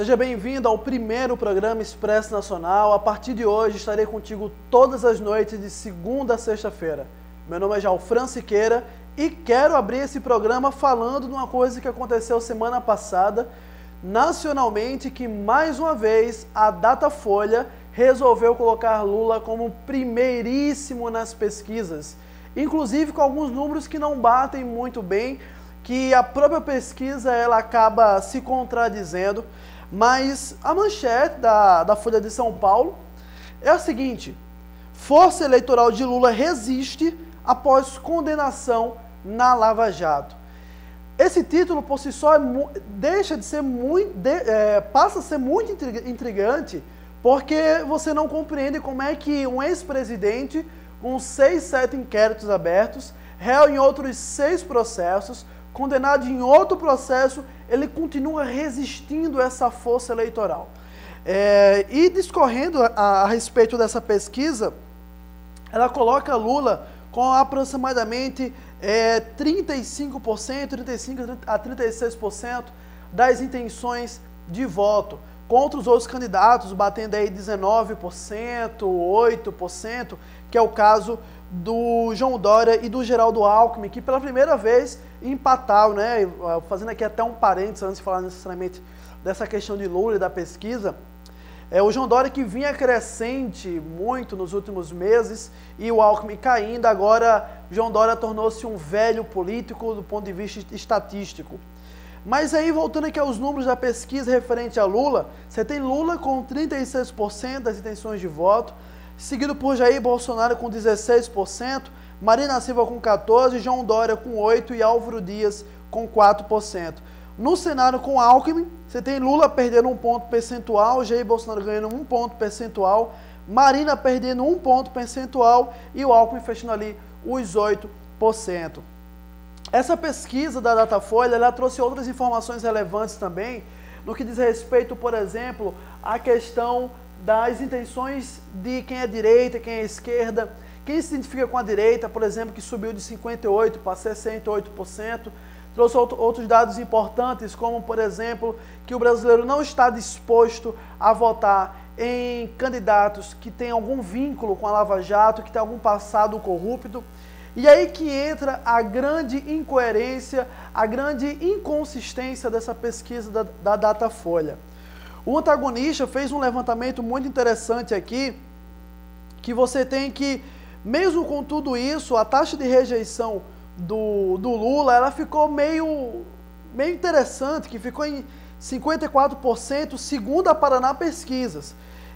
Seja bem-vindo ao primeiro programa Expresso Nacional. A partir de hoje estarei contigo todas as noites de segunda a sexta-feira. Meu nome é Jalfran Siqueira e quero abrir esse programa falando de uma coisa que aconteceu semana passada nacionalmente, que mais uma vez a Datafolha resolveu colocar Lula como primeiríssimo nas pesquisas, inclusive com alguns números que não batem muito bem, que a própria pesquisa ela acaba se contradizendo. Mas a manchete da, da Folha de São Paulo é a seguinte: Força eleitoral de Lula resiste após condenação na Lava Jato. Esse título por si só é, deixa de ser muito, de, é, passa a ser muito intrigante, porque você não compreende como é que um ex-presidente com seis, sete inquéritos abertos, réu em outros seis processos, condenado em outro processo, ele continua resistindo a essa força eleitoral. É, e discorrendo a, a, respeito dessa pesquisa, ela coloca Lula com aproximadamente é, 35%, 35% a 36% das intenções de voto, contra os outros candidatos, batendo aí 19%, 8%, que é o caso do João Dória e do Geraldo Alckmin, que pela primeira vez empataram, né? Fazendo aqui até um parênteses antes de falar necessariamente dessa questão de Lula e da pesquisa. É, o João Dória que vinha crescente muito nos últimos meses e o Alckmin caindo, agora João Dória tornou-se um velho político do ponto de vista estatístico. Mas aí, voltando aqui aos números da pesquisa referente a Lula, você tem Lula com 36% das intenções de voto, seguido por Jair Bolsonaro com 16%, Marina Silva com 14%, João Dória com 8% e Álvaro Dias com 4%. No cenário com Alckmin, você tem Lula perdendo um ponto percentual, Jair Bolsonaro ganhando um ponto percentual, Marina perdendo um ponto percentual e o Alckmin fechando ali os 8%. Essa pesquisa da Datafolha, ela trouxe outras informações relevantes também, no que diz respeito, por exemplo, à questão das intenções de quem é direita, quem é esquerda, quem se identifica com a direita, por exemplo, que subiu de 58% para 68%, trouxe outros dados importantes, como, por exemplo, que o brasileiro não está disposto a votar em candidatos que têm algum vínculo com a Lava Jato, que têm algum passado corrupto. E aí que entra a grande incoerência, a grande inconsistência dessa pesquisa da, da Datafolha. O antagonista fez um levantamento muito interessante aqui, que você tem que, mesmo com tudo isso, a taxa de rejeição do, do Lula, ela ficou meio, meio interessante, que ficou em 54%, segundo a Paraná Pesquisas.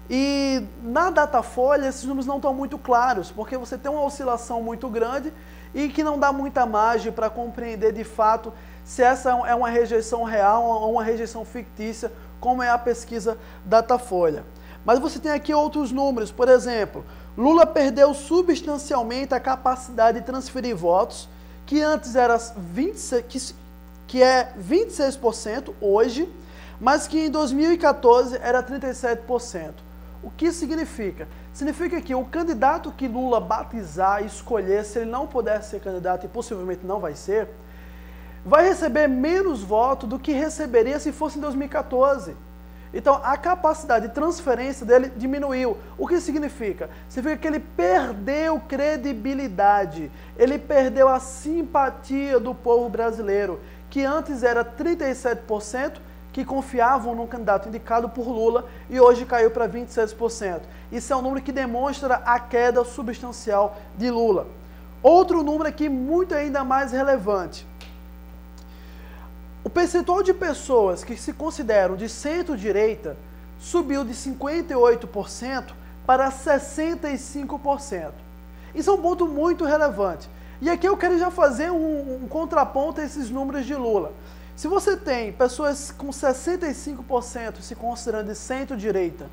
E na Datafolha esses números não estão muito claros, porque você tem uma oscilação muito grande e que não dá muita margem para compreender de fato se essa é uma rejeição real ou uma rejeição fictícia como é a pesquisa Datafolha. Mas você tem aqui outros números, por exemplo, Lula perdeu substancialmente a capacidade de transferir votos, que antes era 26, que, que é 26% hoje, mas que em 2014 era 37%. O que significa? Significa que o candidato que Lula batizar e escolher, se ele não puder ser candidato e possivelmente não vai ser, vai receber menos voto do que receberia se fosse em 2014. Então, a capacidade de transferência dele diminuiu. O que significa? Significa que ele perdeu credibilidade, ele perdeu a simpatia do povo brasileiro, que antes era 37% que confiavam no candidato indicado por Lula e hoje caiu para 26%. Isso é um número que demonstra a queda substancial de Lula. Outro número aqui muito ainda mais relevante. O percentual de pessoas que se consideram de centro-direita subiu de 58% para 65%. Isso é um ponto muito relevante. E aqui eu quero já fazer um, um contraponto a esses números de Lula. Se você tem pessoas com 65% se considerando de centro-direita,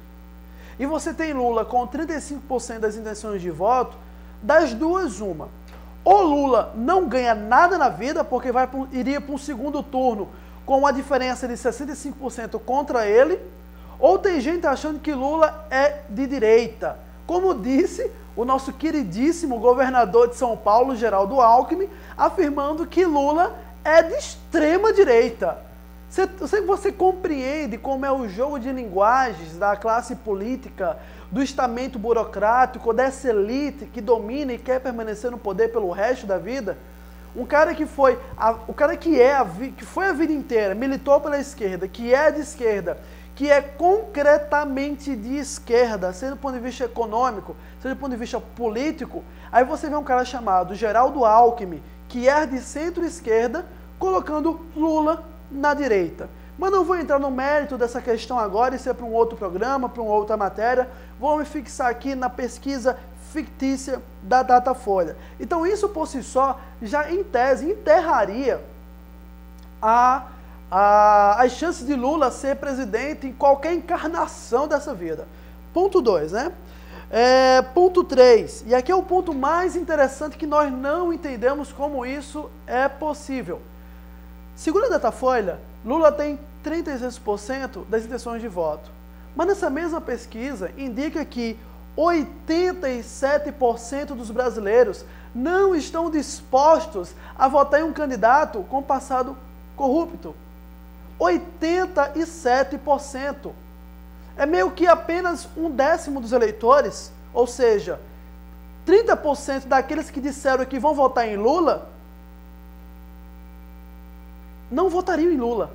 e você tem Lula com 35% das intenções de voto, das duas, uma o Lula não ganha nada na vida porque vai, iria para um segundo turno com uma diferença de 65% contra ele, ou tem gente achando que Lula é de direita. Como disse o nosso queridíssimo governador de São Paulo, Geraldo Alckmin, afirmando que Lula é de extrema direita. Você, você, compreende como é o jogo de linguagens da classe política, do estamento burocrático, dessa elite que domina e quer permanecer no poder pelo resto da vida? Um cara que foi, a, o cara que é, a, que foi a vida inteira, militou pela esquerda, que é de esquerda, que é concretamente de esquerda, seja do ponto de vista econômico, seja do ponto de vista político, aí você vê um cara chamado Geraldo Alckmin, que é de centro-esquerda, colocando Lula na direita. Mas não vou entrar no mérito dessa questão agora, isso é para um outro programa, para uma outra matéria. Vou me fixar aqui na pesquisa fictícia da Datafolha. Então, isso por si só, já em tese, enterraria a, a, as chances de Lula ser presidente em qualquer encarnação dessa vida. Ponto 2, né? É, ponto 3, e aqui é o ponto mais interessante que nós não entendemos como isso é possível. Segundo a Datafolha, Lula tem 36% das intenções de voto. Mas nessa mesma pesquisa indica que 87% dos brasileiros não estão dispostos a votar em um candidato com passado corrupto. 87%. É meio que apenas um décimo dos eleitores, ou seja, 30% daqueles que disseram que vão votar em Lula não votariam em Lula.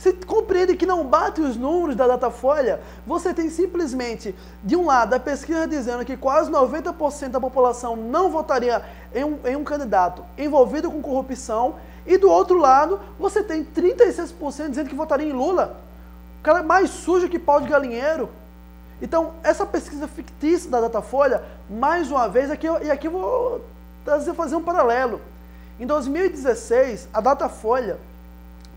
Você compreende que não bate os números da Datafolha? Você tem simplesmente, de um lado, a pesquisa dizendo que quase 90% da população não votaria em um, em um candidato envolvido com corrupção, e do outro lado, você tem 36% dizendo que votaria em Lula. O cara é mais sujo que pau de galinheiro. Então, essa pesquisa fictícia da Datafolha, mais uma vez, aqui, e aqui eu vou fazer um paralelo. Em 2016, a Datafolha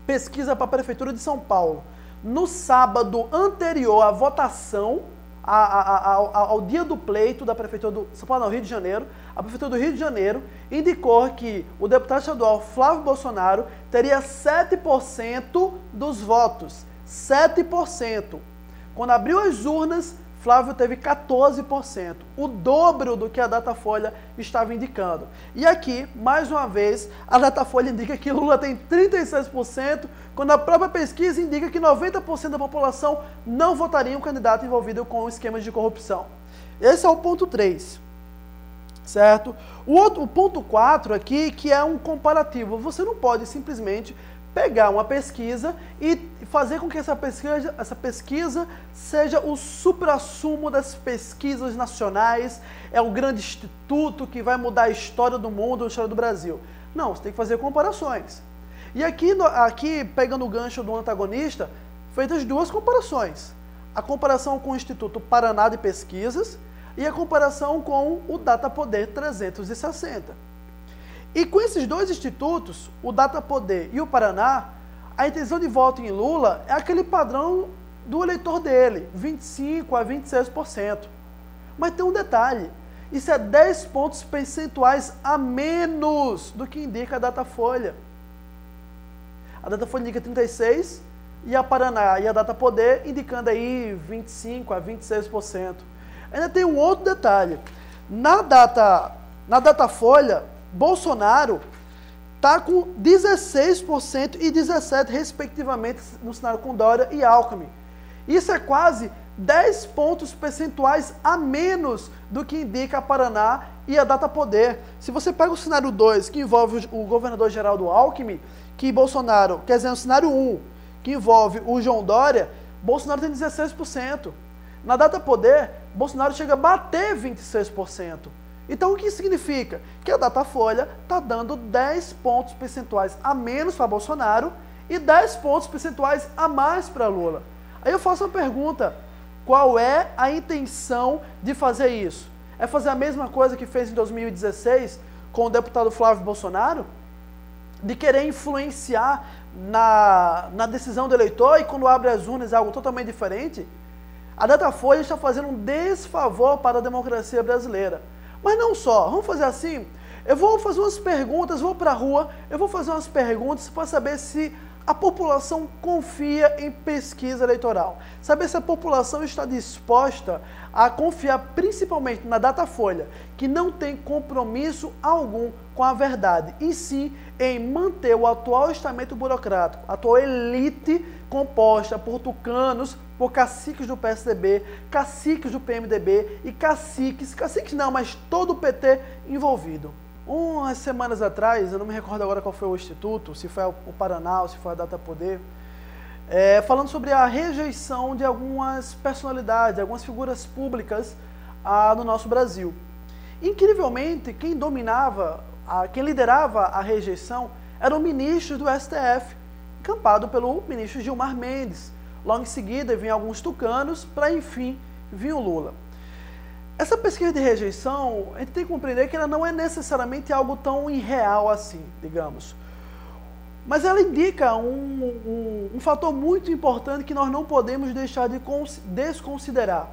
pesquisa para a Prefeitura de São Paulo. No sábado anterior à votação, a, a, a, ao dia do pleito da Prefeitura do São Paulo, não, Rio de Janeiro, a Prefeitura do Rio de Janeiro indicou que o deputado estadual Flávio Bolsonaro teria 7% dos votos. 7%. Quando abriu as urnas, Flávio teve 14%, o dobro do que a Datafolha estava indicando. E aqui, mais uma vez, a Datafolha indica que Lula tem 36%, quando a própria pesquisa indica que 90% da população não votaria um candidato envolvido com esquemas de corrupção. Esse é o ponto 3. Certo? O, outro, o ponto 4 aqui, que é um comparativo. Você não pode simplesmente pegar uma pesquisa e fazer com que essa pesquisa, essa pesquisa seja o supra-sumo das pesquisas nacionais, é o grande instituto que vai mudar a história do mundo, a história do Brasil. Não, você tem que fazer comparações. E aqui, aqui pegando o gancho do antagonista, feitas duas comparações. A comparação com o Instituto Paraná de Pesquisas e a comparação com o Data Poder 360. E com esses dois institutos, o Data Poder e o Paraná, a intenção de voto em Lula é aquele padrão do eleitor dele, 25 a 26%. Mas tem um detalhe, isso é 10 pontos percentuais a menos do que indica a Datafolha. A Datafolha indica 36 e a Paraná e a Data Poder indicando aí 25 a 26%. Ainda tem um outro detalhe. Na data na Datafolha, Bolsonaro está com 16% e 17%, respectivamente, no cenário com Dória e Alckmin. Isso é quase 10 pontos percentuais a menos do que indica Paraná e a Data Poder. Se você pega o cenário 2, que envolve o governador Geraldo Alckmin, que Bolsonaro, quer dizer, o cenário 1, um, que envolve o João Dória, Bolsonaro tem 16%. Na Data Poder, Bolsonaro chega a bater 26%. Então, o que significa? Que a Datafolha está dando 10 pontos percentuais a menos para Bolsonaro e 10 pontos percentuais a mais para Lula. Aí eu faço uma pergunta: qual é a intenção de fazer isso? É fazer a mesma coisa que fez em 2016 com o deputado Flávio Bolsonaro? De querer influenciar na, na decisão do eleitor e quando abre as urnas é algo totalmente diferente? A Datafolha está fazendo um desfavor para a democracia brasileira. Mas não só, vamos fazer assim. Eu vou fazer umas perguntas, vou para a rua, eu vou fazer umas perguntas para saber se a população confia em pesquisa eleitoral. Saber se a população está disposta a confiar principalmente na Datafolha, que não tem compromisso algum com a verdade, e sim em manter o atual estamento burocrático, a atual elite composta por tucanos, por caciques do PSDB, caciques do PMDB e caciques, caciques não, mas todo o PT envolvido. Umas semanas atrás, eu não me recordo agora qual foi o instituto, se foi o Paraná ou se foi a Data Poder, é, falando sobre a rejeição de algumas personalidades, algumas figuras públicas ah, no nosso Brasil. Incrivelmente, quem dominava, a, quem liderava a rejeição era o ministro do STF, encampado pelo ministro Gilmar Mendes. Logo em seguida, vinham alguns tucanos, para enfim vir o Lula. Essa pesquisa de rejeição, a gente tem que compreender que ela não é necessariamente algo tão irreal assim, digamos. Mas ela indica um, um, um fator muito importante que nós não podemos deixar de desconsiderar.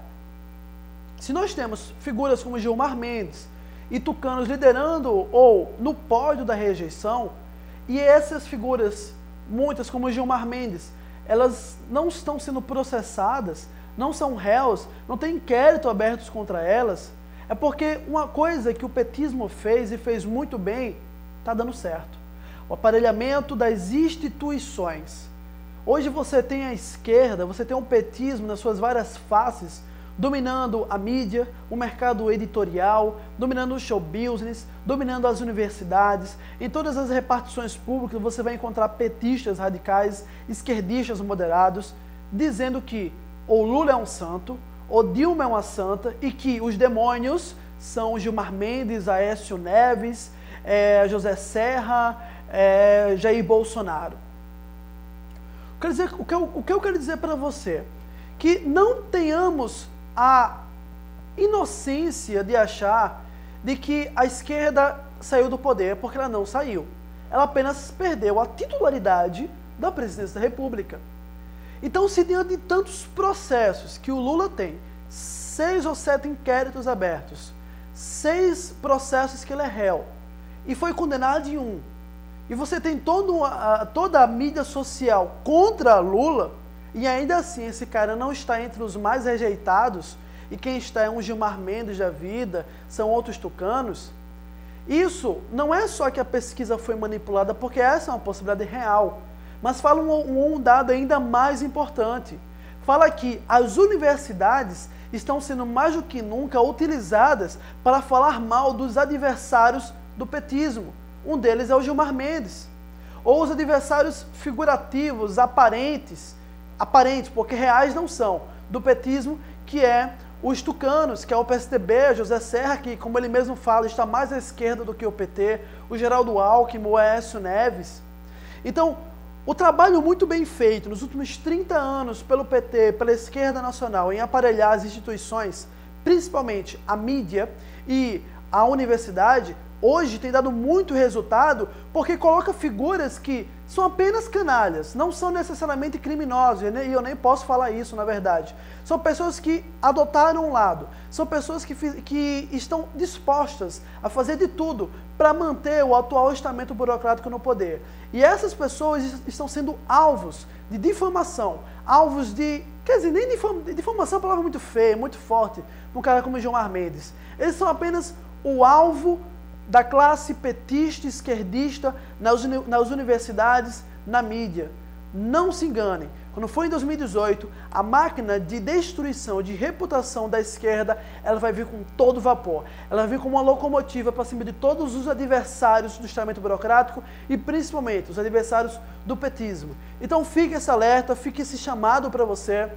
Se nós temos figuras como Gilmar Mendes e tucanos liderando ou no pódio da rejeição, e essas figuras, muitas como Gilmar Mendes, elas não estão sendo processadas, não são réus, não tem inquérito abertos contra elas, é porque uma coisa que o petismo fez e fez muito bem, está dando certo. O aparelhamento das instituições. Hoje você tem a esquerda, você tem o petismo nas suas várias faces, dominando a mídia, o mercado editorial, dominando o show business, dominando as universidades. Em todas as repartições públicas você vai encontrar petistas radicais, esquerdistas moderados, dizendo que ou Lula é um santo, ou Dilma é uma santa, e que os demônios são Gilmar Mendes, Aécio Neves, é, José Serra, é, Jair Bolsonaro. Quer dizer, o, que eu, o que eu quero dizer para você? Que não tenhamos a inocência de achar de que a esquerda saiu do poder, porque ela não saiu. Ela apenas perdeu a titularidade da presidência da República. Então, se diante de tantos processos que o Lula tem, seis ou sete inquéritos abertos, seis processos que ele é réu, e foi condenado em um, e você tem todo a, toda a mídia social contra Lula, e ainda assim esse cara não está entre os mais rejeitados, e quem está é um Gilmar Mendes da vida, são outros tucanos, isso não é só que a pesquisa foi manipulada, porque essa é uma possibilidade real. Mas fala um, um dado ainda mais importante. Fala que as universidades estão sendo mais do que nunca utilizadas para falar mal dos adversários do petismo. Um deles é o Gilmar Mendes. Ou os adversários figurativos, aparentes, aparentes, porque reais não são, do petismo, que é os tucanos, que é o PSDB, José Serra, que, como ele mesmo fala, está mais à esquerda do que o PT, o Geraldo Alckmin, o Aécio Neves. Então, o trabalho muito bem feito nos últimos 30 anos pelo PT, pela esquerda nacional, em aparelhar as instituições, principalmente a mídia e a universidade, hoje tem dado muito resultado porque coloca figuras que são apenas canalhas, não são necessariamente criminosos, e eu nem posso falar isso na verdade. São pessoas que adotaram um lado, são pessoas que, que estão dispostas a fazer de tudo para manter o atual estamento burocrático no poder. E essas pessoas estão sendo alvos de difamação, alvos de. Quer dizer, nem difamação é uma palavra muito feia, muito forte, um cara como Gilmar Mendes. Eles são apenas o alvo da classe petista, esquerdista, nas, nas universidades, na mídia. Não se enganem. Quando foi em 2018, a máquina de destruição, de reputação da esquerda, ela vai vir com todo vapor. Ela vai vir como uma locomotiva para cima de todos os adversários do estamento burocrático e principalmente os adversários do petismo. Então fique esse alerta, fique esse chamado para você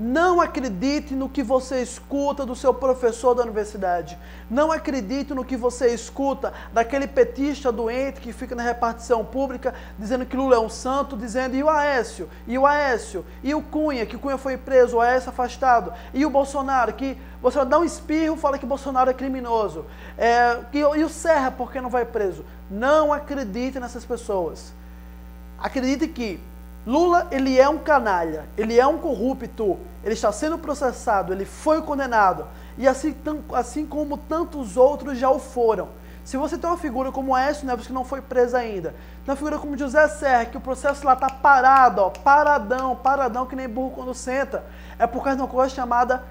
não acredite no que você escuta do seu professor da universidade. Não acredite no que você escuta daquele petista doente que fica na repartição pública dizendo que Lula é um santo, dizendo e o Aécio, e o Aécio, e o Cunha, que Cunha foi preso, o Aécio afastado, e o Bolsonaro, que você dá um espirro fala que Bolsonaro é criminoso. É, e o Serra, porque não vai preso? Não acredite nessas pessoas. Acredite que Lula, ele é um canalha, ele é um corrupto, ele está sendo processado, ele foi condenado, e assim, assim como tantos outros já o foram. Se você tem uma figura como Aécio Neves, que não foi presa ainda, tem uma figura como José Serra, que o processo lá está parado, ó, paradão, paradão, que nem burro quando senta, é por causa de uma coisa chamada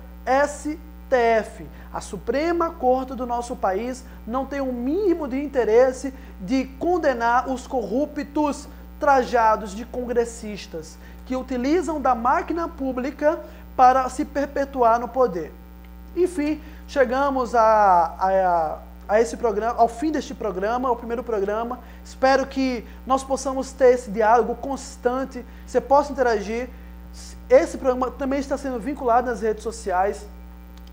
TF, a Suprema Corte do nosso país, não tem o um mínimo de interesse de condenar os corruptos trajados de congressistas que utilizam da máquina pública para se perpetuar no poder. Enfim, chegamos a, a, a esse programa, ao fim deste programa, o primeiro programa. Espero que nós possamos ter esse diálogo constante, você possa interagir. Esse programa também está sendo vinculado nas redes sociais.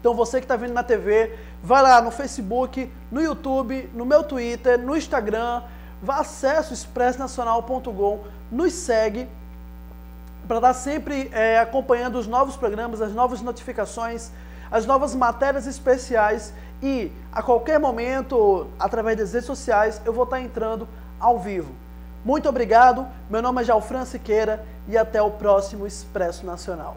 Então você que está vendo na TV, vai lá no Facebook, no YouTube, no meu Twitter, no Instagram, vá acesso expressnacional.com, nos segue para estar sempre é, acompanhando os novos programas, as novas notificações, as novas matérias especiais e a qualquer momento, através das redes sociais, eu vou estar entrando ao vivo. Muito obrigado, meu nome é Jalfran Siqueira e até o próximo Expresso Nacional.